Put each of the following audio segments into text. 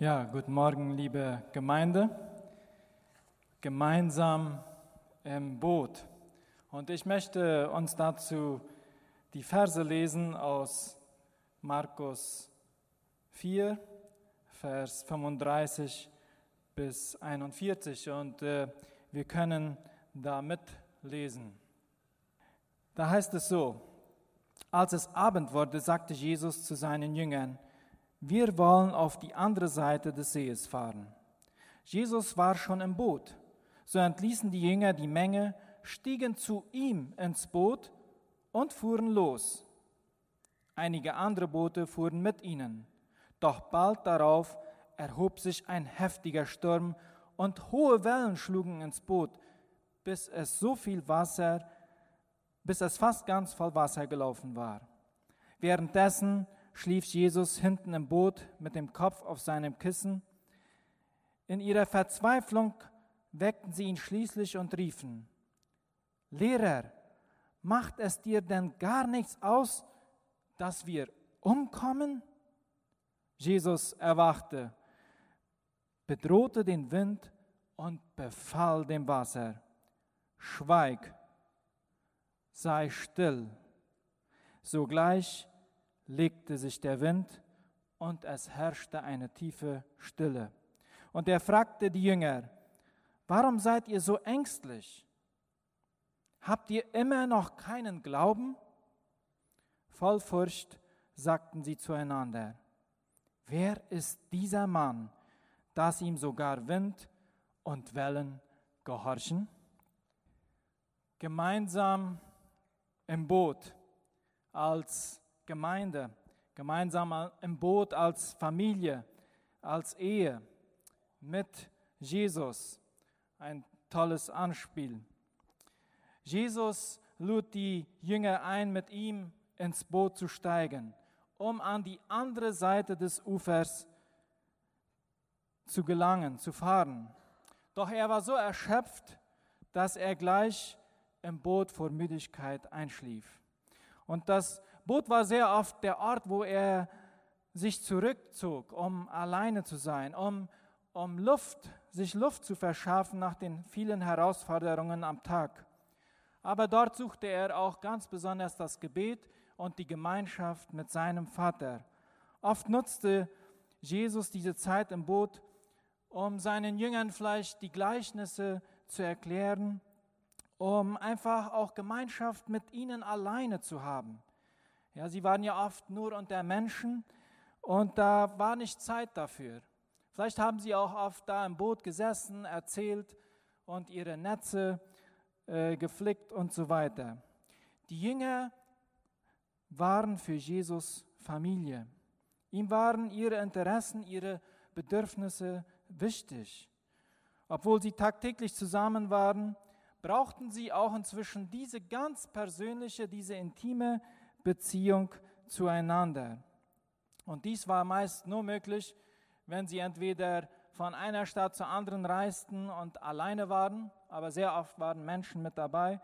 Ja, guten Morgen, liebe Gemeinde. Gemeinsam im Boot. Und ich möchte uns dazu die Verse lesen aus Markus 4, Vers 35 bis 41. Und äh, wir können da mitlesen. Da heißt es so, als es Abend wurde, sagte Jesus zu seinen Jüngern, wir wollen auf die andere Seite des Sees fahren. Jesus war schon im Boot. So entließen die Jünger die Menge, stiegen zu ihm ins Boot und fuhren los. Einige andere Boote fuhren mit ihnen. Doch bald darauf erhob sich ein heftiger Sturm und hohe Wellen schlugen ins Boot, bis es so viel Wasser, bis es fast ganz voll Wasser gelaufen war. Währenddessen schlief Jesus hinten im Boot mit dem Kopf auf seinem Kissen. In ihrer Verzweiflung weckten sie ihn schließlich und riefen, Lehrer, macht es dir denn gar nichts aus, dass wir umkommen? Jesus erwachte, bedrohte den Wind und befahl dem Wasser, Schweig, sei still. Sogleich legte sich der Wind und es herrschte eine tiefe Stille. Und er fragte die Jünger, warum seid ihr so ängstlich? Habt ihr immer noch keinen Glauben? Voll Furcht sagten sie zueinander, wer ist dieser Mann, dass ihm sogar Wind und Wellen gehorchen? Gemeinsam im Boot als Gemeinde, gemeinsam im Boot als Familie, als Ehe mit Jesus. Ein tolles Anspiel. Jesus lud die Jünger ein, mit ihm ins Boot zu steigen, um an die andere Seite des Ufers zu gelangen, zu fahren. Doch er war so erschöpft, dass er gleich im Boot vor Müdigkeit einschlief. Und das Boot war sehr oft der Ort, wo er sich zurückzog, um alleine zu sein, um, um Luft, sich Luft zu verschaffen nach den vielen Herausforderungen am Tag. Aber dort suchte er auch ganz besonders das Gebet und die Gemeinschaft mit seinem Vater. Oft nutzte Jesus diese Zeit im Boot, um seinen Jüngern vielleicht die Gleichnisse zu erklären, um einfach auch Gemeinschaft mit ihnen alleine zu haben. Ja, sie waren ja oft nur unter Menschen und da war nicht Zeit dafür. Vielleicht haben sie auch oft da im Boot gesessen, erzählt und ihre Netze äh, geflickt und so weiter. Die Jünger waren für Jesus Familie. Ihm waren ihre Interessen, ihre Bedürfnisse wichtig. Obwohl sie tagtäglich zusammen waren, brauchten sie auch inzwischen diese ganz persönliche, diese intime Beziehung zueinander. Und dies war meist nur möglich, wenn sie entweder von einer Stadt zur anderen reisten und alleine waren, aber sehr oft waren Menschen mit dabei.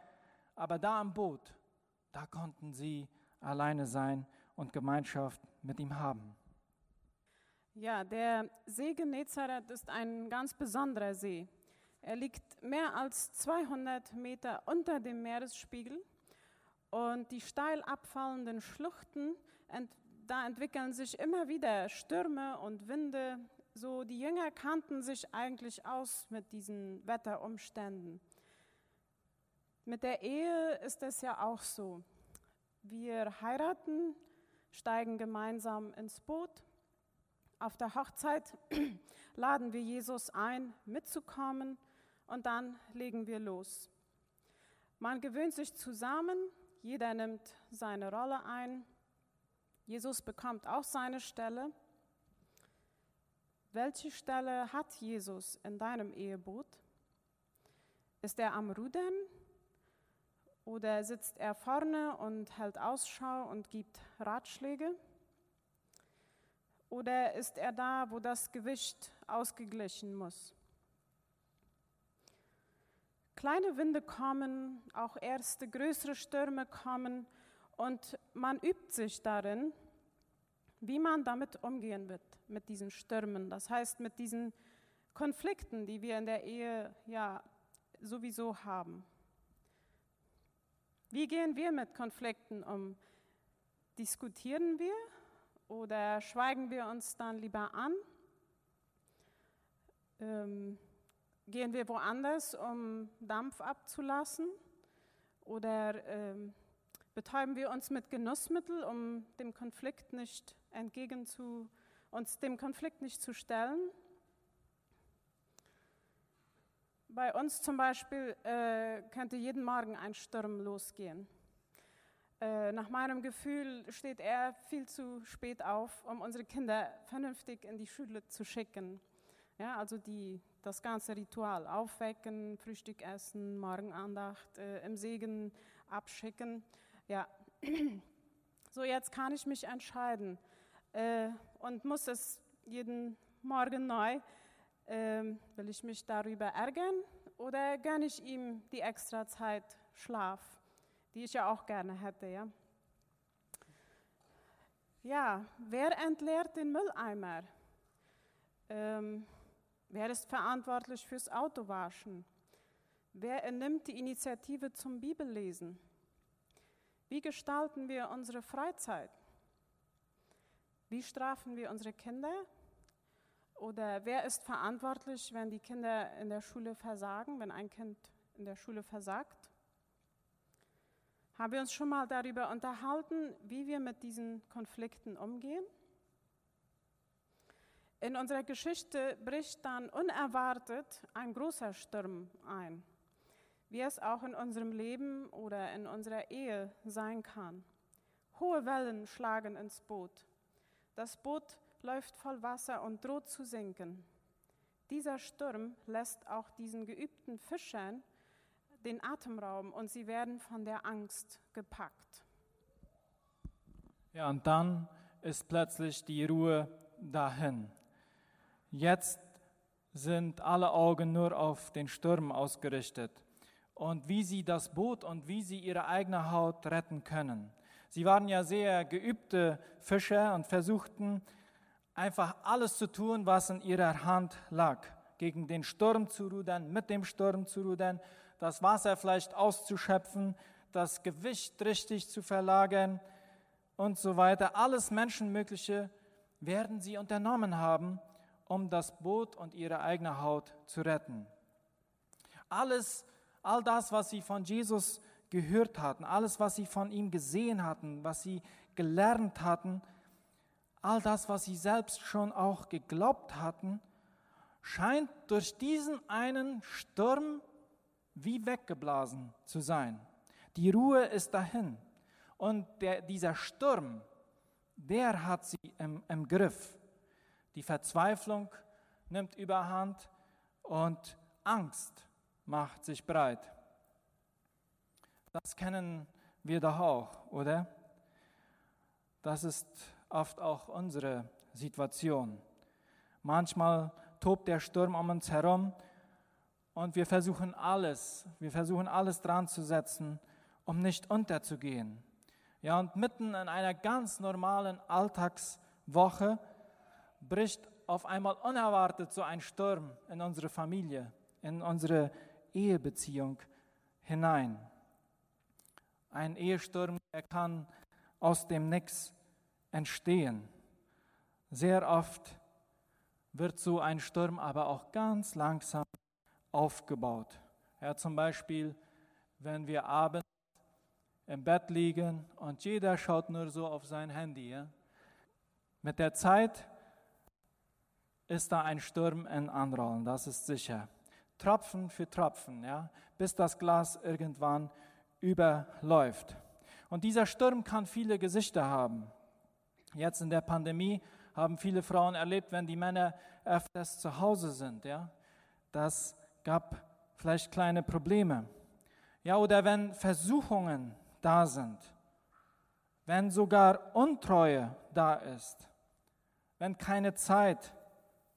Aber da am Boot, da konnten sie alleine sein und Gemeinschaft mit ihm haben. Ja, der See Genezareth ist ein ganz besonderer See. Er liegt mehr als 200 Meter unter dem Meeresspiegel und die steil abfallenden Schluchten, ent, da entwickeln sich immer wieder Stürme und Winde. So, die Jünger kannten sich eigentlich aus mit diesen Wetterumständen. Mit der Ehe ist es ja auch so. Wir heiraten, steigen gemeinsam ins Boot. Auf der Hochzeit laden wir Jesus ein, mitzukommen und dann legen wir los. Man gewöhnt sich zusammen, jeder nimmt seine Rolle ein. Jesus bekommt auch seine Stelle. Welche Stelle hat Jesus in deinem Eheboot? Ist er am Rudern oder sitzt er vorne und hält Ausschau und gibt Ratschläge? Oder ist er da, wo das Gewicht ausgeglichen muss? Kleine Winde kommen, auch erste größere Stürme kommen und man übt sich darin, wie man damit umgehen wird, mit diesen Stürmen. Das heißt, mit diesen Konflikten, die wir in der Ehe ja sowieso haben. Wie gehen wir mit Konflikten um? Diskutieren wir oder schweigen wir uns dann lieber an? Ähm, gehen wir woanders, um Dampf abzulassen? Oder ähm, betäuben wir uns mit Genussmittel, um dem Konflikt nicht entgegen zu, uns dem Konflikt nicht zu stellen? Bei uns zum Beispiel äh, könnte jeden Morgen ein Sturm losgehen. Äh, nach meinem Gefühl steht er viel zu spät auf, um unsere Kinder vernünftig in die Schule zu schicken. Ja, also die, das ganze Ritual, aufwecken, Frühstück essen, Morgenandacht, äh, im Segen abschicken. Ja, so jetzt kann ich mich entscheiden äh, und muss es jeden Morgen neu ähm, will ich mich darüber ärgern oder gönne ich ihm die extra Zeit Schlaf, die ich ja auch gerne hätte, ja? Ja, wer entleert den Mülleimer? Ähm, wer ist verantwortlich fürs Autowaschen? Wer nimmt die Initiative zum Bibellesen? Wie gestalten wir unsere Freizeit? Wie strafen wir unsere Kinder? Oder wer ist verantwortlich, wenn die Kinder in der Schule versagen, wenn ein Kind in der Schule versagt? Haben wir uns schon mal darüber unterhalten, wie wir mit diesen Konflikten umgehen? In unserer Geschichte bricht dann unerwartet ein großer Sturm ein, wie es auch in unserem Leben oder in unserer Ehe sein kann. Hohe Wellen schlagen ins Boot. Das Boot läuft voll Wasser und droht zu sinken. Dieser Sturm lässt auch diesen geübten Fischern den Atemraum und sie werden von der Angst gepackt. Ja, und dann ist plötzlich die Ruhe dahin. Jetzt sind alle Augen nur auf den Sturm ausgerichtet und wie sie das Boot und wie sie ihre eigene Haut retten können. Sie waren ja sehr geübte Fischer und versuchten einfach alles zu tun, was in ihrer Hand lag. Gegen den Sturm zu rudern, mit dem Sturm zu rudern, das Wasser vielleicht auszuschöpfen, das Gewicht richtig zu verlagern und so weiter. Alles Menschenmögliche werden sie unternommen haben, um das Boot und ihre eigene Haut zu retten. Alles, all das, was sie von Jesus gehört hatten, alles, was sie von ihm gesehen hatten, was sie gelernt hatten, all das, was sie selbst schon auch geglaubt hatten, scheint durch diesen einen Sturm wie weggeblasen zu sein. Die Ruhe ist dahin. Und der, dieser Sturm, der hat sie im, im Griff. Die Verzweiflung nimmt überhand und Angst macht sich breit. Das kennen wir doch auch, oder? Das ist oft auch unsere Situation. Manchmal tobt der Sturm um uns herum und wir versuchen alles, wir versuchen alles dran zu setzen, um nicht unterzugehen. Ja, und mitten in einer ganz normalen Alltagswoche bricht auf einmal unerwartet so ein Sturm in unsere Familie, in unsere Ehebeziehung hinein. Ein Ehesturm, der kann aus dem Nix entstehen. Sehr oft wird so ein Sturm aber auch ganz langsam aufgebaut. Ja, zum Beispiel, wenn wir abends im Bett liegen und jeder schaut nur so auf sein Handy. Ja. Mit der Zeit ist da ein Sturm in Anrollen, das ist sicher. Tropfen für Tropfen, ja, bis das Glas irgendwann überläuft. Und dieser Sturm kann viele Gesichter haben. Jetzt in der Pandemie haben viele Frauen erlebt, wenn die Männer öfters zu Hause sind. Ja? Das gab vielleicht kleine Probleme. Ja, oder wenn Versuchungen da sind, wenn sogar Untreue da ist, wenn keine Zeit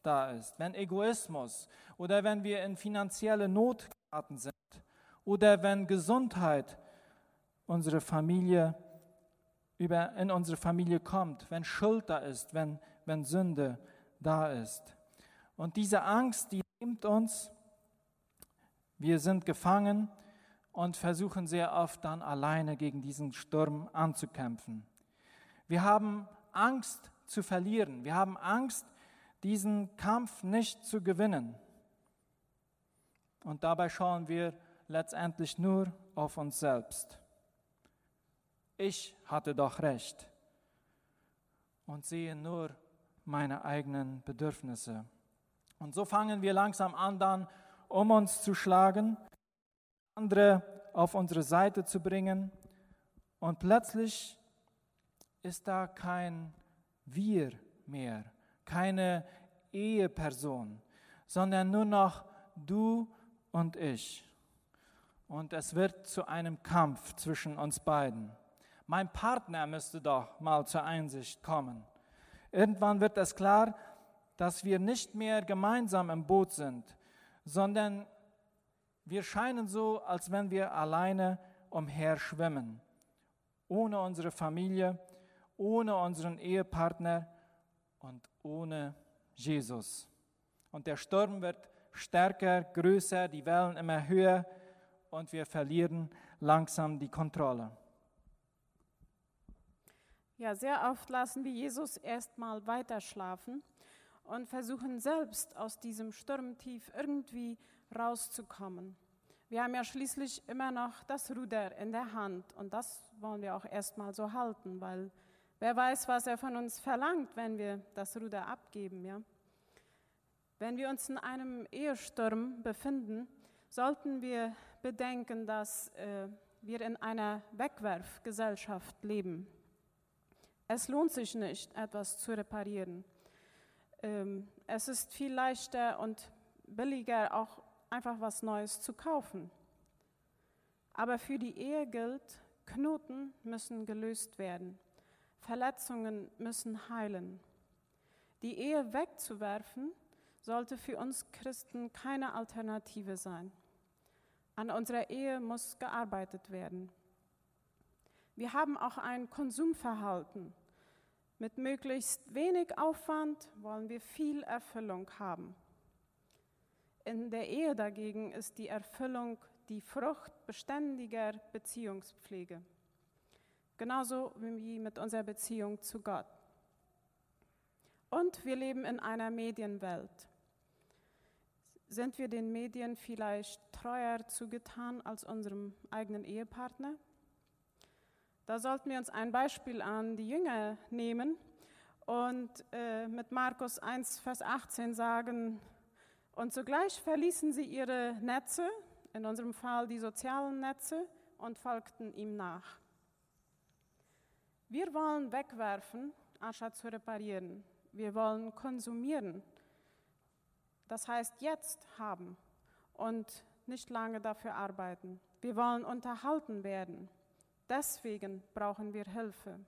da ist, wenn Egoismus oder wenn wir in finanzielle Not geraten sind oder wenn Gesundheit unsere Familie über, in unsere Familie kommt, wenn Schuld da ist, wenn, wenn Sünde da ist. Und diese Angst, die nimmt uns, wir sind gefangen und versuchen sehr oft dann alleine gegen diesen Sturm anzukämpfen. Wir haben Angst zu verlieren. Wir haben Angst, diesen Kampf nicht zu gewinnen. Und dabei schauen wir letztendlich nur auf uns selbst. Ich hatte doch recht und sehe nur meine eigenen Bedürfnisse. Und so fangen wir langsam an, dann um uns zu schlagen, andere auf unsere Seite zu bringen. Und plötzlich ist da kein Wir mehr, keine Eheperson, sondern nur noch du und ich. Und es wird zu einem Kampf zwischen uns beiden. Mein Partner müsste doch mal zur Einsicht kommen. Irgendwann wird es klar, dass wir nicht mehr gemeinsam im Boot sind, sondern wir scheinen so, als wenn wir alleine umher schwimmen, ohne unsere Familie, ohne unseren Ehepartner und ohne Jesus. Und der Sturm wird stärker, größer, die Wellen immer höher und wir verlieren langsam die Kontrolle. Ja, sehr oft lassen wir Jesus erstmal weiter schlafen und versuchen selbst aus diesem Sturmtief irgendwie rauszukommen. Wir haben ja schließlich immer noch das Ruder in der Hand und das wollen wir auch erstmal so halten, weil wer weiß, was er von uns verlangt, wenn wir das Ruder abgeben, ja? Wenn wir uns in einem Ehesturm befinden, sollten wir bedenken, dass äh, wir in einer Wegwerfgesellschaft leben. Es lohnt sich nicht, etwas zu reparieren. Ähm, es ist viel leichter und billiger, auch einfach was Neues zu kaufen. Aber für die Ehe gilt, Knoten müssen gelöst werden. Verletzungen müssen heilen. Die Ehe wegzuwerfen, sollte für uns Christen keine Alternative sein. An unserer Ehe muss gearbeitet werden. Wir haben auch ein Konsumverhalten. Mit möglichst wenig Aufwand wollen wir viel Erfüllung haben. In der Ehe dagegen ist die Erfüllung die Frucht beständiger Beziehungspflege. Genauso wie mit unserer Beziehung zu Gott. Und wir leben in einer Medienwelt. Sind wir den Medien vielleicht treuer zugetan als unserem eigenen Ehepartner? Da sollten wir uns ein Beispiel an die Jünger nehmen und äh, mit Markus 1, Vers 18 sagen, und sogleich verließen sie ihre Netze, in unserem Fall die sozialen Netze, und folgten ihm nach. Wir wollen wegwerfen, anstatt zu reparieren. Wir wollen konsumieren. Das heißt, jetzt haben und nicht lange dafür arbeiten. Wir wollen unterhalten werden. Deswegen brauchen wir Hilfe.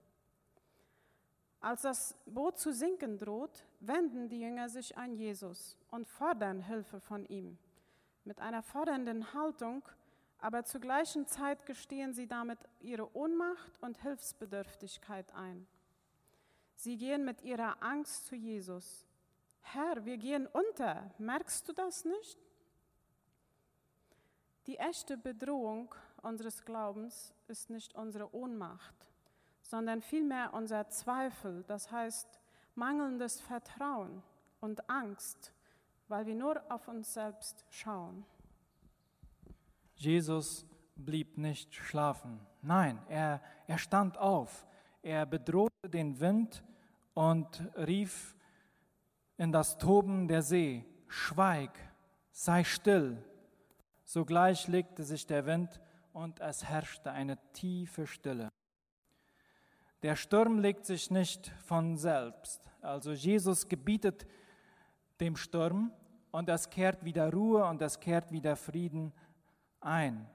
Als das Boot zu sinken droht, wenden die Jünger sich an Jesus und fordern Hilfe von ihm. Mit einer fordernden Haltung, aber zur gleichen Zeit gestehen sie damit ihre Ohnmacht und Hilfsbedürftigkeit ein. Sie gehen mit ihrer Angst zu Jesus. Herr, wir gehen unter, merkst du das nicht? Die echte Bedrohung unseres Glaubens ist nicht unsere Ohnmacht, sondern vielmehr unser Zweifel, das heißt mangelndes Vertrauen und Angst, weil wir nur auf uns selbst schauen. Jesus blieb nicht schlafen. Nein, er, er stand auf. Er bedrohte den Wind und rief in das Toben der See, Schweig, sei still. Sogleich legte sich der Wind und es herrschte eine tiefe Stille. Der Sturm legt sich nicht von selbst. Also Jesus gebietet dem Sturm und es kehrt wieder Ruhe und es kehrt wieder Frieden ein.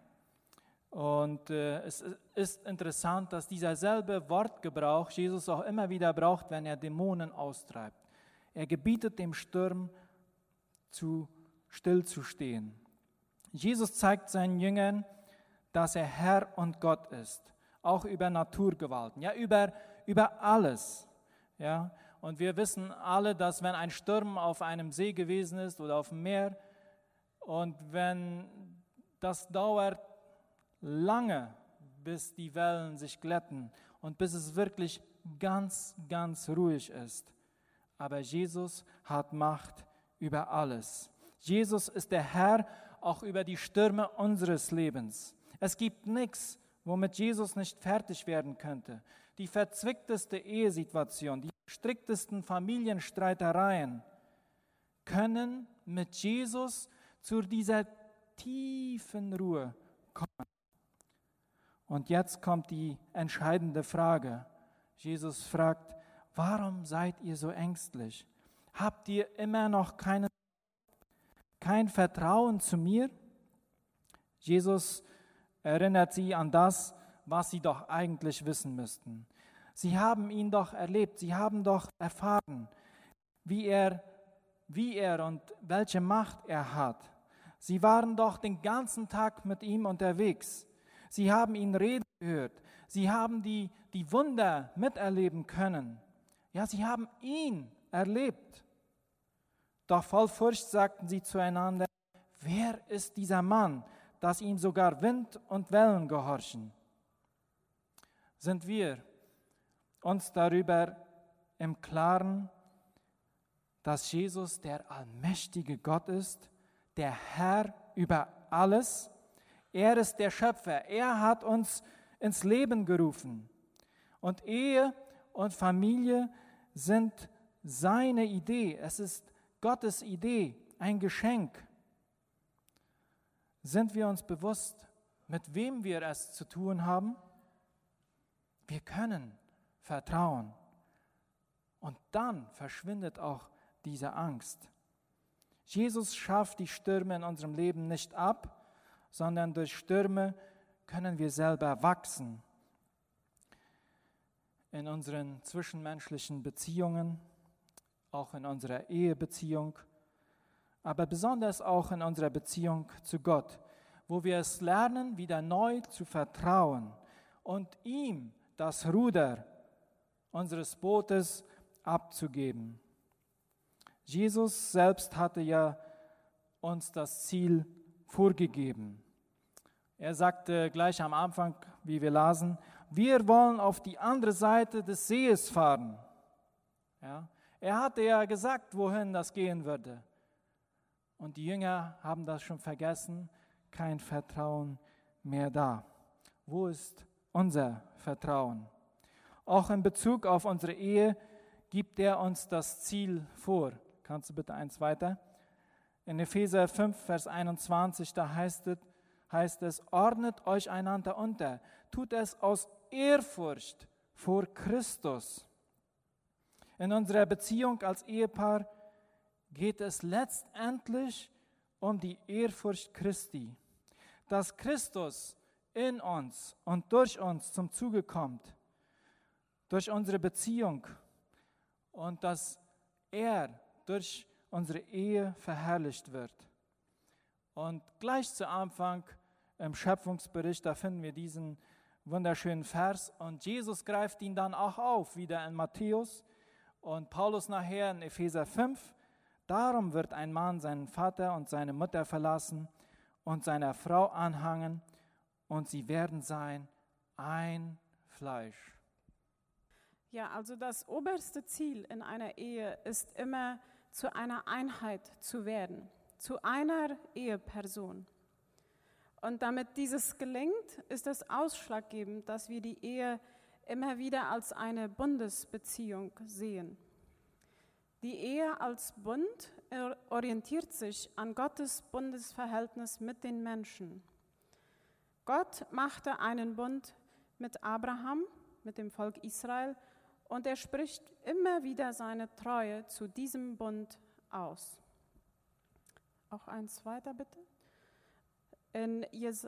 Und äh, es ist interessant, dass dieser selbe Wortgebrauch Jesus auch immer wieder braucht, wenn er Dämonen austreibt. Er gebietet dem Sturm zu stillzustehen. Jesus zeigt seinen Jüngern, dass er Herr und Gott ist. auch über Naturgewalten, ja, über, über alles. Ja. Und wir wissen alle, dass wenn ein Sturm auf einem See gewesen ist oder auf dem Meer und wenn das dauert lange, bis die Wellen sich glätten und bis es wirklich ganz, ganz ruhig ist. Aber Jesus hat Macht über alles. Jesus ist der Herr auch über die Stürme unseres Lebens. Es gibt nichts, womit Jesus nicht fertig werden könnte. Die verzwickteste Ehesituation, die striktesten Familienstreitereien können mit Jesus zu dieser tiefen Ruhe kommen. Und jetzt kommt die entscheidende Frage. Jesus fragt, warum seid ihr so ängstlich? Habt ihr immer noch keine, kein Vertrauen zu mir? Jesus erinnert sie an das, was sie doch eigentlich wissen müssten. Sie haben ihn doch erlebt, sie haben doch erfahren, wie er, wie er und welche Macht er hat. Sie waren doch den ganzen Tag mit ihm unterwegs. Sie haben ihn reden gehört. Sie haben die, die Wunder miterleben können. Ja, sie haben ihn erlebt. Doch voll Furcht sagten sie zueinander, wer ist dieser Mann, dass ihm sogar Wind und Wellen gehorchen? Sind wir uns darüber im Klaren, dass Jesus der allmächtige Gott ist, der Herr über alles? Er ist der Schöpfer. Er hat uns ins Leben gerufen. Und Ehe und Familie sind seine Idee. Es ist Gottes Idee, ein Geschenk. Sind wir uns bewusst, mit wem wir es zu tun haben? Wir können vertrauen. Und dann verschwindet auch diese Angst. Jesus schafft die Stürme in unserem Leben nicht ab, sondern durch Stürme können wir selber wachsen. In unseren zwischenmenschlichen Beziehungen, auch in unserer Ehebeziehung, aber besonders auch in unserer Beziehung zu Gott, wo wir es lernen, wieder neu zu vertrauen und ihm das Ruder unseres Bootes abzugeben. Jesus selbst hatte ja uns das Ziel vorgegeben. Er sagte gleich am Anfang, wie wir lasen, wir wollen auf die andere Seite des Sees fahren. Ja, er hatte ja gesagt, wohin das gehen würde. Und die Jünger haben das schon vergessen, kein Vertrauen mehr da. Wo ist unser Vertrauen? Auch in Bezug auf unsere Ehe gibt er uns das Ziel vor. Kannst du bitte eins weiter? In Epheser 5, Vers 21, da heißt es, heißt es, ordnet euch einander unter, tut es aus Ehrfurcht vor Christus. In unserer Beziehung als Ehepaar geht es letztendlich um die Ehrfurcht Christi, dass Christus in uns und durch uns zum Zuge kommt, durch unsere Beziehung und dass er durch unsere Ehe verherrlicht wird. Und gleich zu Anfang im Schöpfungsbericht, da finden wir diesen wunderschönen Vers und Jesus greift ihn dann auch auf, wieder in Matthäus und Paulus nachher in Epheser 5. Darum wird ein Mann seinen Vater und seine Mutter verlassen und seiner Frau anhangen und sie werden sein ein Fleisch. Ja, also das oberste Ziel in einer Ehe ist immer zu einer Einheit zu werden, zu einer Eheperson. Und damit dieses gelingt, ist es ausschlaggebend, dass wir die Ehe immer wieder als eine Bundesbeziehung sehen. Die Ehe als Bund orientiert sich an Gottes Bundesverhältnis mit den Menschen. Gott machte einen Bund mit Abraham, mit dem Volk Israel, und er spricht immer wieder seine Treue zu diesem Bund aus. Auch eins weiter bitte. In, Jes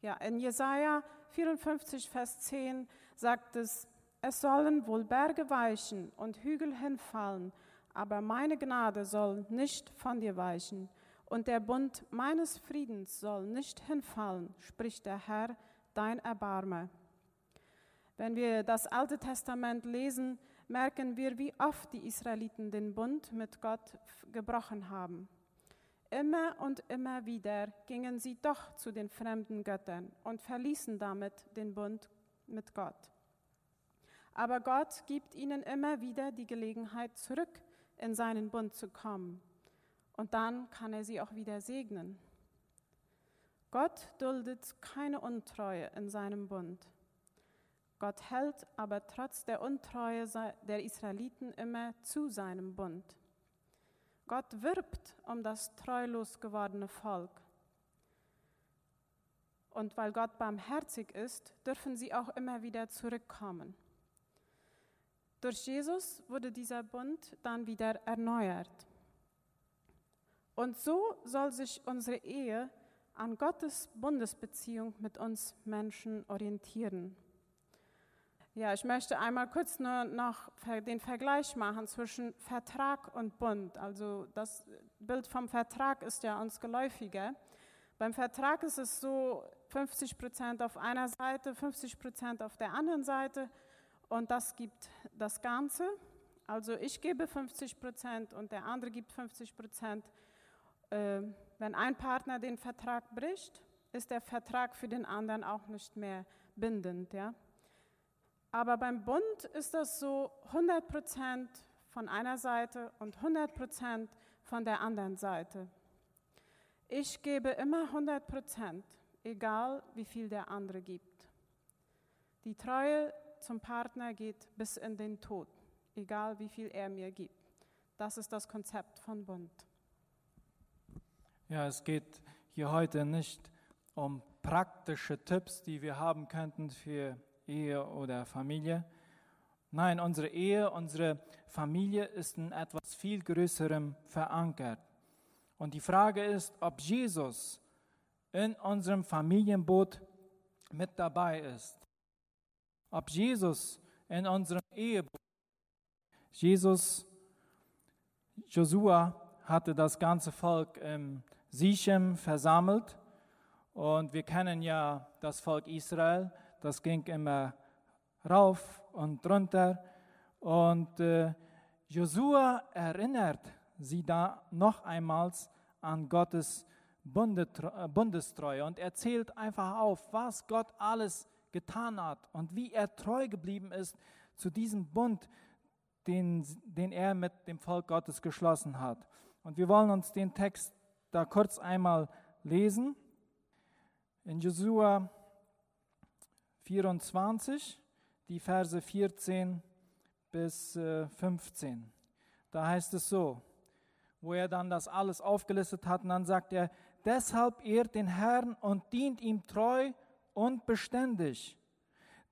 ja, in Jesaja 54, Vers 10 sagt es, es sollen wohl Berge weichen und Hügel hinfallen, aber meine Gnade soll nicht von dir weichen und der Bund meines Friedens soll nicht hinfallen, spricht der Herr, dein Erbarmer. Wenn wir das Alte Testament lesen, merken wir, wie oft die Israeliten den Bund mit Gott gebrochen haben. Immer und immer wieder gingen sie doch zu den fremden Göttern und verließen damit den Bund mit Gott. Aber Gott gibt ihnen immer wieder die Gelegenheit, zurück in seinen Bund zu kommen. Und dann kann er sie auch wieder segnen. Gott duldet keine Untreue in seinem Bund. Gott hält aber trotz der Untreue der Israeliten immer zu seinem Bund. Gott wirbt um das treulos gewordene Volk. Und weil Gott barmherzig ist, dürfen sie auch immer wieder zurückkommen. Durch Jesus wurde dieser Bund dann wieder erneuert. Und so soll sich unsere Ehe an Gottes Bundesbeziehung mit uns Menschen orientieren. Ja, ich möchte einmal kurz nur noch den Vergleich machen zwischen Vertrag und Bund. Also das Bild vom Vertrag ist ja uns geläufiger. Beim Vertrag ist es so 50 Prozent auf einer Seite, 50 Prozent auf der anderen Seite und das gibt das Ganze. Also ich gebe 50 Prozent und der andere gibt 50 Prozent. Äh, wenn ein Partner den Vertrag bricht, ist der Vertrag für den anderen auch nicht mehr bindend. Ja? Aber beim Bund ist das so 100 Prozent von einer Seite und 100 Prozent von der anderen Seite. Ich gebe immer 100 Prozent, egal wie viel der andere gibt. Die Treue zum Partner geht bis in den Tod, egal wie viel er mir gibt. Das ist das Konzept von Bund. Ja, es geht hier heute nicht um praktische Tipps, die wir haben könnten für Ehe oder Familie. Nein, unsere Ehe, unsere Familie ist in etwas viel Größerem verankert. Und die Frage ist, ob Jesus in unserem Familienboot mit dabei ist. Ob Jesus in unserem Eheboot. Jesus, Josua hatte das ganze Volk im Sichem versammelt. Und wir kennen ja das Volk Israel das ging immer rauf und runter. Und äh, Josua erinnert sie da noch einmal an Gottes äh, Bundestreue und erzählt einfach auf, was Gott alles getan hat und wie er treu geblieben ist zu diesem Bund, den, den er mit dem Volk Gottes geschlossen hat. Und wir wollen uns den Text da kurz einmal lesen. In Josua 24, die Verse 14 bis 15. Äh, da heißt es so, wo er dann das alles aufgelistet hat, und dann sagt er, deshalb ehrt den Herrn und dient ihm treu und beständig.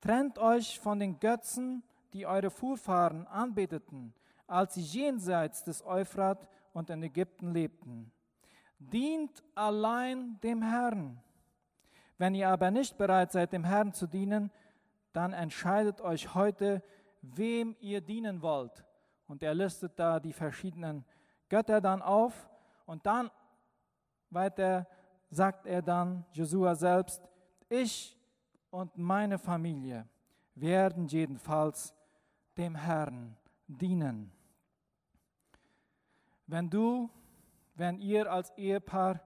Trennt euch von den Götzen, die eure Vorfahren anbeteten, als sie jenseits des Euphrat und in Ägypten lebten. Dient allein dem Herrn wenn ihr aber nicht bereit seid, dem Herrn zu dienen, dann entscheidet euch heute, wem ihr dienen wollt. Und er listet da die verschiedenen Götter dann auf. Und dann weiter sagt er dann, Josua selbst, ich und meine Familie werden jedenfalls dem Herrn dienen. Wenn du, wenn ihr als Ehepaar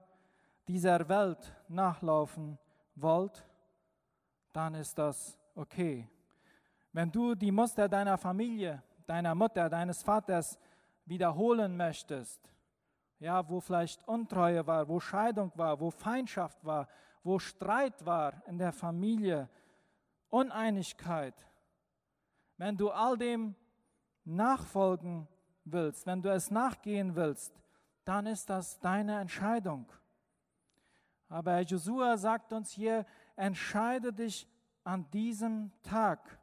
dieser Welt nachlaufen wollt, dann ist das okay. Wenn du die Muster deiner Familie, deiner Mutter, deines Vaters wiederholen möchtest, ja, wo vielleicht Untreue war, wo Scheidung war, wo Feindschaft war, wo Streit war in der Familie, Uneinigkeit, wenn du all dem nachfolgen willst, wenn du es nachgehen willst, dann ist das deine Entscheidung. Aber Josua sagt uns hier, entscheide dich an diesem Tag.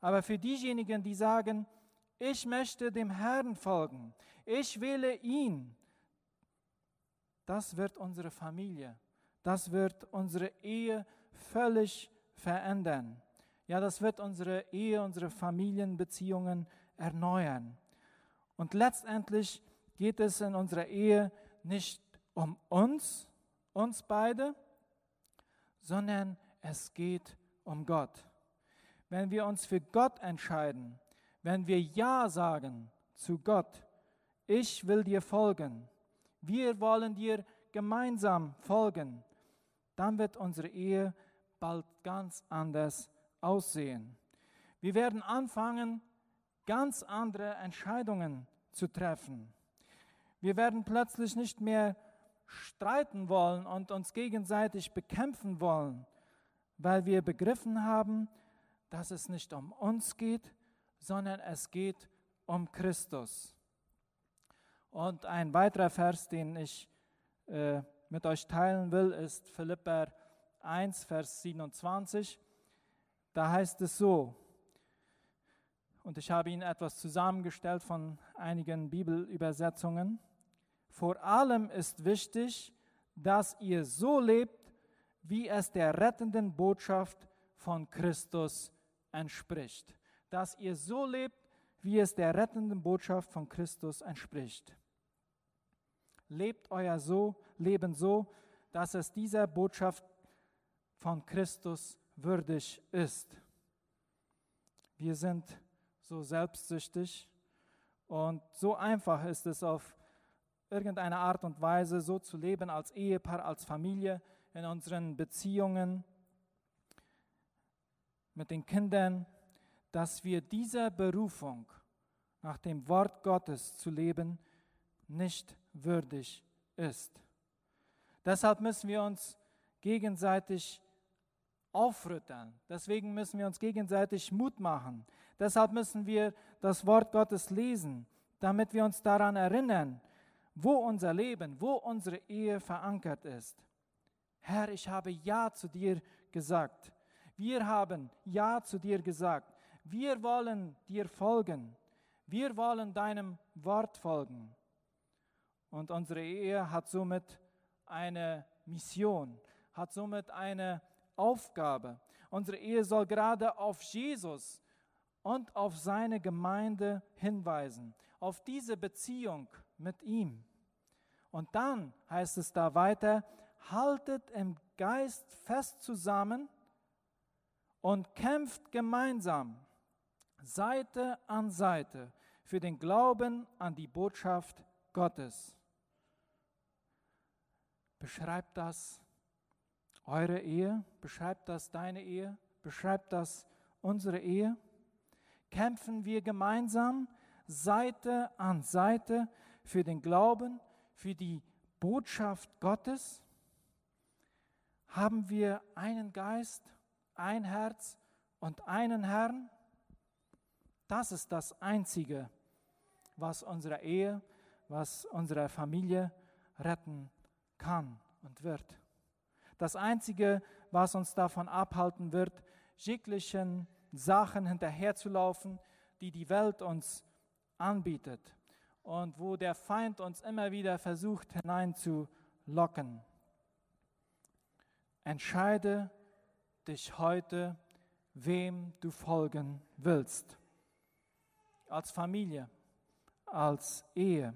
Aber für diejenigen, die sagen, ich möchte dem Herrn folgen, ich wähle ihn, das wird unsere Familie, das wird unsere Ehe völlig verändern. Ja, das wird unsere Ehe, unsere Familienbeziehungen erneuern. Und letztendlich geht es in unserer Ehe nicht um uns, uns beide, sondern es geht um Gott. wenn wir uns für Gott entscheiden, wenn wir Ja sagen zu Gott, ich will dir folgen, wir wollen dir gemeinsam folgen, dann wird unsere Ehe bald ganz anders aussehen. Wir werden anfangen, ganz andere Entscheidungen zu treffen. Wir werden plötzlich nicht mehr streiten wollen und uns gegenseitig bekämpfen wollen, weil wir begriffen haben, dass es nicht um uns geht, sondern es geht um Christus. Und ein weiterer Vers, den ich äh, mit euch teilen will, ist Philipper 1, Vers 27. Da heißt es so, und ich habe Ihnen etwas zusammengestellt von einigen Bibelübersetzungen. Vor allem ist wichtig, dass ihr so lebt, wie es der rettenden Botschaft von Christus entspricht. Dass ihr so lebt, wie es der rettenden Botschaft von Christus entspricht. Lebt euer so, Leben so, dass es dieser Botschaft von Christus würdig ist. Wir sind so selbstsüchtig und so einfach ist es auf irgendeine Art und Weise so zu leben als Ehepaar, als Familie, in unseren Beziehungen mit den Kindern, dass wir dieser Berufung nach dem Wort Gottes zu leben nicht würdig ist. Deshalb müssen wir uns gegenseitig aufrütteln. Deswegen müssen wir uns gegenseitig Mut machen. Deshalb müssen wir das Wort Gottes lesen, damit wir uns daran erinnern, wo unser Leben, wo unsere Ehe verankert ist. Herr, ich habe Ja zu dir gesagt. Wir haben Ja zu dir gesagt. Wir wollen dir folgen. Wir wollen deinem Wort folgen. Und unsere Ehe hat somit eine Mission, hat somit eine Aufgabe. Unsere Ehe soll gerade auf Jesus und auf seine Gemeinde hinweisen, auf diese Beziehung mit ihm. Und dann heißt es da weiter, haltet im Geist fest zusammen und kämpft gemeinsam, Seite an Seite, für den Glauben an die Botschaft Gottes. Beschreibt das eure Ehe? Beschreibt das deine Ehe? Beschreibt das unsere Ehe? Kämpfen wir gemeinsam Seite an Seite für den Glauben, für die Botschaft Gottes? Haben wir einen Geist, ein Herz und einen Herrn? Das ist das Einzige, was unsere Ehe, was unsere Familie retten kann und wird. Das Einzige, was uns davon abhalten wird, jeglichen Sachen hinterherzulaufen, die die Welt uns anbietet und wo der Feind uns immer wieder versucht hineinzulocken. Entscheide dich heute, wem du folgen willst. Als Familie, als Ehe.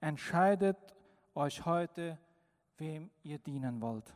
Entscheidet euch heute, wem ihr dienen wollt.